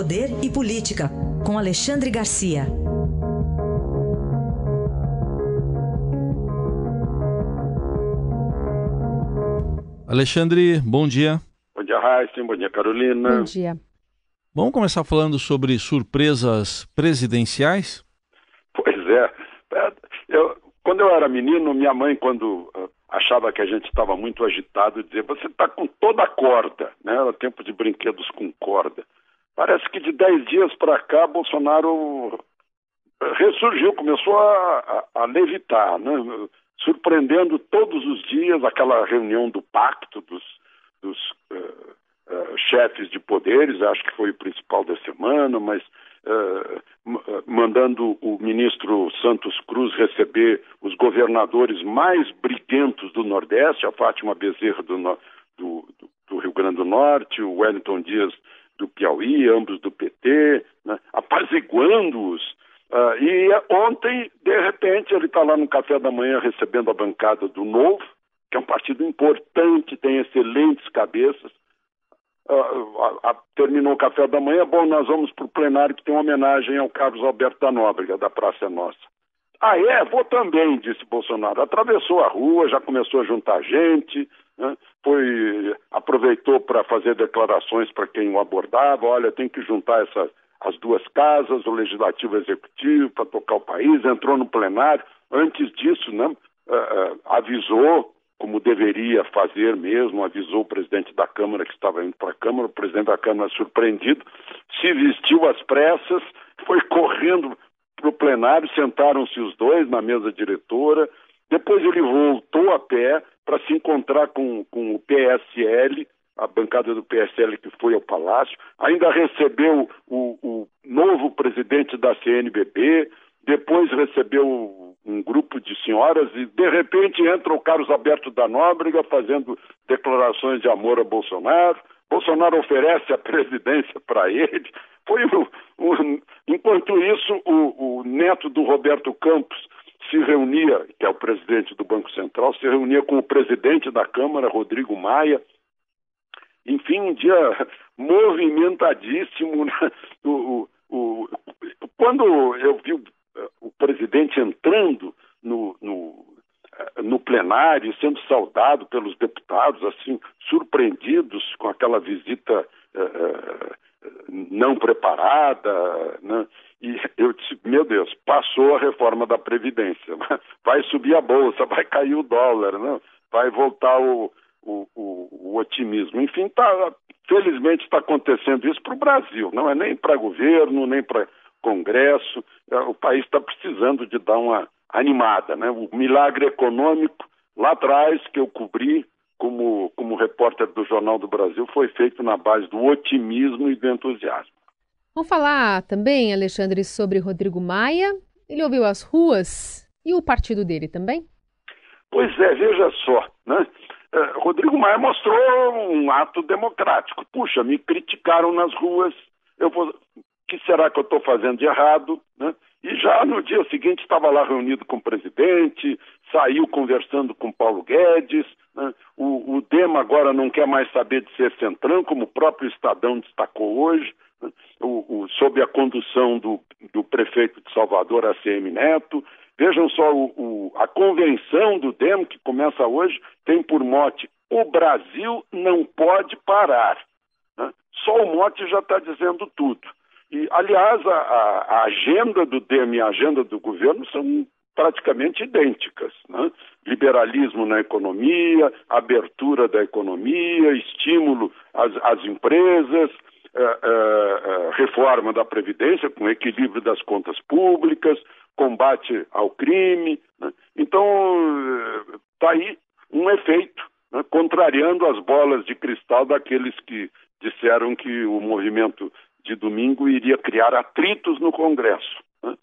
Poder e Política, com Alexandre Garcia. Alexandre, bom dia. Bom dia, Raíssa. Bom dia, Carolina. Bom dia. Vamos começar falando sobre surpresas presidenciais? Pois é. Eu, quando eu era menino, minha mãe, quando uh, achava que a gente estava muito agitado, dizia: Você está com toda a corda. Né? Era tempo de brinquedos com corda. Parece que de dez dias para cá, Bolsonaro ressurgiu, começou a, a, a levitar, né? surpreendendo todos os dias aquela reunião do pacto dos, dos uh, uh, chefes de poderes, acho que foi o principal da semana, mas uh, mandando o ministro Santos Cruz receber os governadores mais briguentos do Nordeste, a Fátima Bezerra do, do, do Rio Grande do Norte, o Wellington Dias do Piauí, ambos do PT, né, apaziguando-os. Uh, e ontem, de repente, ele está lá no café da manhã recebendo a bancada do Novo, que é um partido importante, tem excelentes cabeças. Uh, terminou o café da manhã, bom, nós vamos para o plenário que tem uma homenagem ao Carlos Alberto da Nóbrega, da Praça Nossa. Ah, é? Vou também, disse Bolsonaro. Atravessou a rua, já começou a juntar gente, né? foi aproveitou para fazer declarações para quem o abordava. Olha, tem que juntar essa, as duas casas, o legislativo e o executivo, para tocar o país. Entrou no plenário. Antes disso, né? Uh, uh, avisou, como deveria fazer mesmo, avisou o presidente da Câmara que estava indo para a Câmara. O presidente da Câmara, surpreendido, se vestiu às pressas, foi correndo para o plenário, sentaram-se os dois na mesa diretora. Depois ele voltou a pé, para se encontrar com, com o PSL, a bancada do PSL que foi ao Palácio, ainda recebeu o, o novo presidente da CNBB, depois recebeu um grupo de senhoras e de repente entra o Carlos Alberto da Nóbrega fazendo declarações de amor a Bolsonaro. Bolsonaro oferece a presidência para ele. Foi enquanto isso, o, o neto do Roberto Campos se reunia, que é o presidente do Banco Central, se reunia com o presidente da Câmara, Rodrigo Maia. Enfim, um dia movimentadíssimo. Né? O, o, o, quando eu vi o, presidente entrando plenário, sendo saudado pelos deputados, assim, surpreendidos com aquela visita uh, não preparada, né? E eu disse, meu Deus, passou a reforma da Previdência. Vai subir a bolsa, vai cair o dólar, né? vai voltar o, o, o, o otimismo. Enfim, tá, felizmente está acontecendo isso para o Brasil, não é nem para governo, nem para Congresso. É, o país está precisando de dar uma animada. Né? O milagre econômico, lá atrás, que eu cobri como, como repórter do Jornal do Brasil, foi feito na base do otimismo e do entusiasmo. Vamos falar também, Alexandre, sobre Rodrigo Maia. Ele ouviu as ruas e o partido dele também? Pois é, veja só, né? Uh, Rodrigo Maia mostrou um ato democrático. Puxa, me criticaram nas ruas, eu vou... o que será que eu estou fazendo de errado? Né? E já no dia seguinte estava lá reunido com o presidente, saiu conversando com Paulo Guedes. Né? O, o Dema agora não quer mais saber de ser centrão, como o próprio Estadão destacou hoje o, o, sob a condução do, do, prefeito de Salvador, ACM Neto. Vejam só, o, a convenção do DEM, que começa hoje, tem por mote: o Brasil não pode parar. Né? Só o mote já está dizendo tudo. E, aliás, a, a, agenda do DEM e a agenda do governo são praticamente idênticas. Né? Liberalismo na economia, abertura da economia, estímulo às, às empresas, é, é, é, reforma da Previdência, com equilíbrio das contas públicas, combate ao crime. Né? Então, está aí um efeito, né? contrariando as bolas de cristal daqueles que disseram que o movimento de domingo iria criar atritos no Congresso. Né?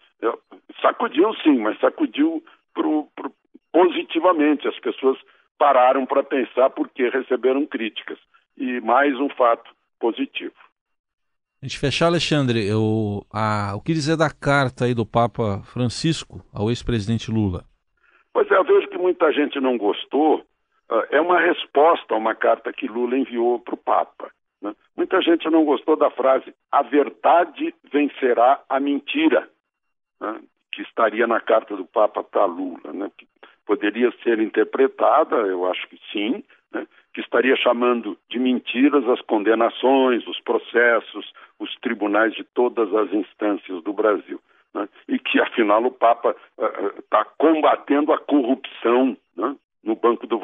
Sacudiu sim, mas sacudiu pro, pro, positivamente. As pessoas pararam para pensar porque receberam críticas. E mais um fato positivo. A gente fechar, Alexandre, eu, a, o que dizer da carta aí do Papa Francisco ao ex-presidente Lula? Pois é, eu vejo que muita gente não gostou. Uh, é uma resposta a uma carta que Lula enviou para o Papa. Né? Muita gente não gostou da frase a verdade vencerá a mentira, né? que estaria na carta do Papa para Lula, né? que poderia ser interpretada, eu acho que sim, né? que estaria chamando de mentiras as condenações, os processos, os tribunais de todas as instâncias do Brasil. Né? E que, afinal, o Papa está uh, uh, combatendo a corrupção né? no Banco do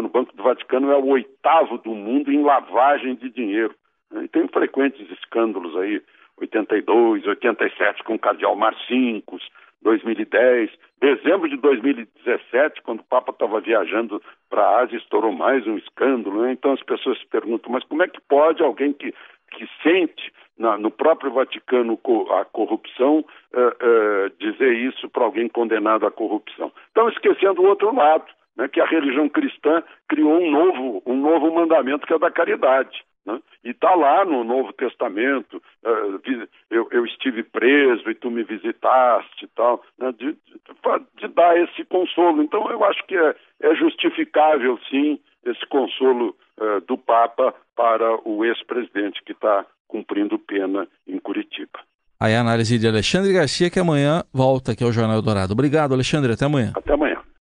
Vaticano. O Banco do Vaticano é o oitavo do mundo em lavagem de dinheiro. E tem frequentes escândalos aí, 82, 87 com o cardeal Marcincos, 2010, dezembro de 2017, quando o Papa estava viajando para a Ásia, estourou mais um escândalo. Né? Então as pessoas se perguntam, mas como é que pode alguém que, que sente na, no próprio Vaticano a corrupção uh, uh, dizer isso para alguém condenado à corrupção? Estão esquecendo o outro lado, né? que a religião cristã criou um novo, um novo mandamento que é da caridade. Né? E está lá no Novo Testamento, uh, eu, eu, estive preso e tu me visitaste e tal, né? de, de, de, dar esse consolo. Então eu acho que é, é justificável, sim, esse consolo uh, do Papa para o ex-presidente que está cumprindo pena em Curitiba. Aí a análise de Alexandre Garcia, que amanhã volta aqui ao Jornal Dourado. Obrigado, Alexandre. Até amanhã. Até amanhã.